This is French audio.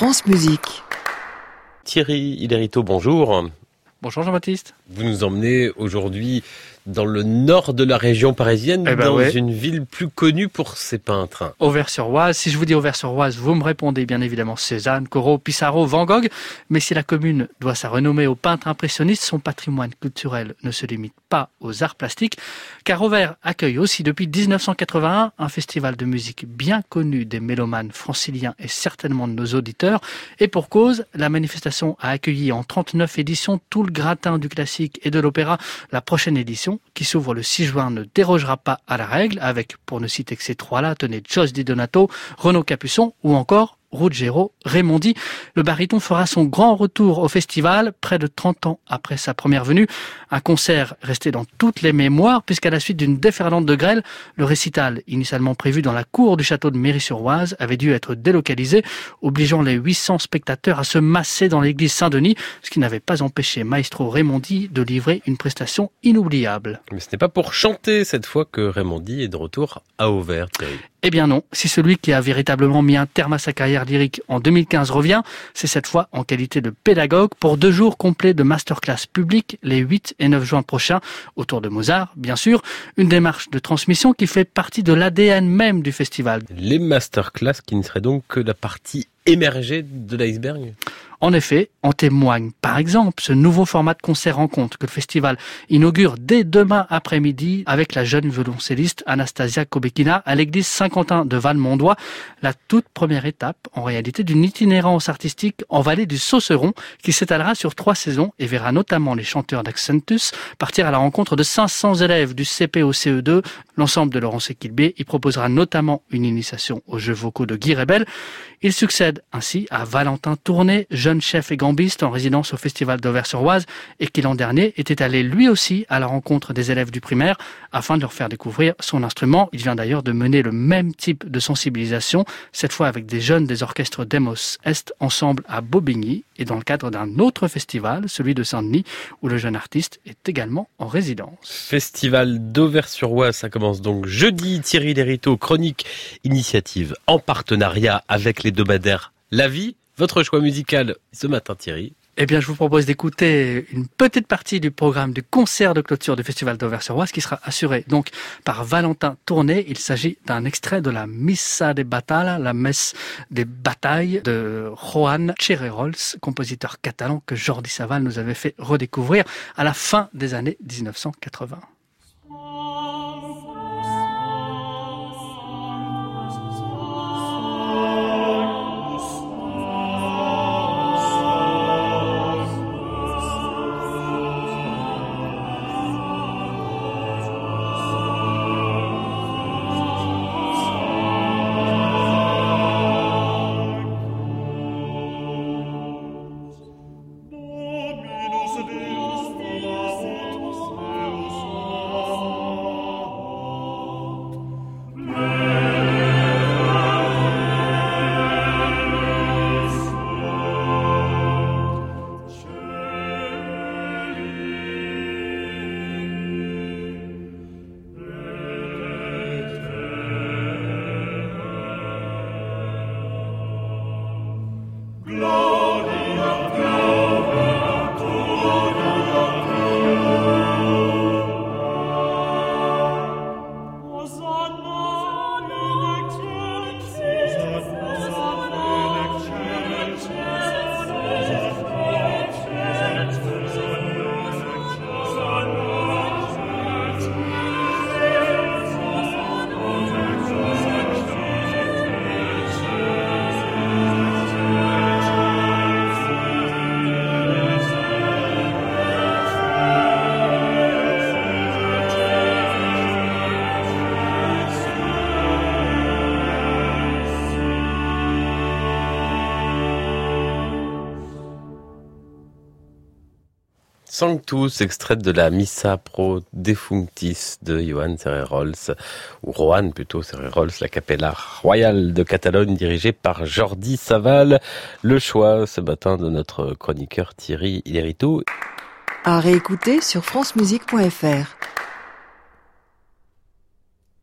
France Musique. Thierry Hilarito, bonjour. Bonjour Jean-Baptiste. Vous nous emmenez aujourd'hui dans le nord de la région parisienne, Eh ben dans ouais. une ville plus connue pour ses peintres. Auvers-sur-Oise. Si je vous dis Auvers-sur-Oise, vous me répondez bien évidemment Cézanne, Corot, Pissarro, Van Gogh. Mais si la commune doit sa renommée aux peintres impressionnistes, son patrimoine culturel ne se limite pas aux arts plastiques, car Auvers accueille aussi depuis 1981 un festival de musique bien connu des mélomanes franciliens et certainement de nos auditeurs. Et pour cause, la manifestation a accueilli en 39 éditions tout le gratin du classique et de l'opéra. La prochaine édition, qui s'ouvre le 6 juin, ne dérogera pas à la règle, avec, pour ne citer que ces trois-là, tenez Joyce Di Donato, Renaud Capuçon ou encore Ruggiero Raimondi. Le baryton fera son grand retour au festival près de 30 ans après sa première venue. Un concert resté dans toutes les mémoires puisqu'à la suite d'une déferlante de grêle, le récital initialement prévu dans la cour du château de Méry-sur-Oise avait dû être délocalisé, obligeant les 800 spectateurs à se masser dans l'église Saint-Denis, ce qui n'avait pas empêché Maestro Raimondi de livrer une prestation inoubliable. Mais ce n'est pas pour chanter cette fois que Raymondi est de retour à Auvers. Eh bien non, si celui qui a véritablement mis un terme à sa carrière lyrique en 2015 revient, c'est cette fois en qualité de pédagogue pour deux jours complets de masterclass publiques les 8 et 9 juin prochains, autour de Mozart, bien sûr, une démarche de transmission qui fait partie de l'ADN même du festival. Les masterclass qui ne seraient donc que la partie émergée de l'iceberg? En effet, en témoigne par exemple ce nouveau format de concert-rencontre que le festival inaugure dès demain après-midi avec la jeune violoncelliste Anastasia Kobekina à l'église Saint-Quentin de Valmondois, la toute première étape en réalité d'une itinérance artistique en vallée du Sauceron qui s'étalera sur trois saisons et verra notamment les chanteurs d'Accentus partir à la rencontre de 500 élèves du CP au CE2. L'ensemble de Laurence Equilbé y proposera notamment une initiation aux jeux vocaux de Guy Rebel. Il succède ainsi à Valentin Tourné, jeune chef et gambiste en résidence au Festival d'Auvers-sur-Oise et qui l'an dernier était allé lui aussi à la rencontre des élèves du primaire afin de leur faire découvrir son instrument. Il vient d'ailleurs de mener le même type de sensibilisation, cette fois avec des jeunes des orchestres Demos Est ensemble à Bobigny et dans le cadre d'un autre festival, celui de Saint-Denis, où le jeune artiste est également en résidence. Festival d'Auvers-sur-Oise, ça commence donc jeudi. Thierry Lériteau, chronique initiative en partenariat avec les hebdomadaires La Vie. Votre choix musical ce matin, Thierry. Eh bien, je vous propose d'écouter une petite partie du programme du concert de clôture du Festival d'Auvers-sur-Oise qui sera assuré donc par Valentin Tourné. Il s'agit d'un extrait de la Missa de Batalla, la messe des batailles de Joan Chererols, compositeur catalan que Jordi Saval nous avait fait redécouvrir à la fin des années 1980. Sanctus, extrait de la Missa pro defunctis de Johann Serrerols, ou Rohan plutôt Serrerols, la Capella royale de Catalogne dirigée par Jordi Saval. Le choix ce matin de notre chroniqueur Thierry Ilerito. À réécouter sur francemusique.fr.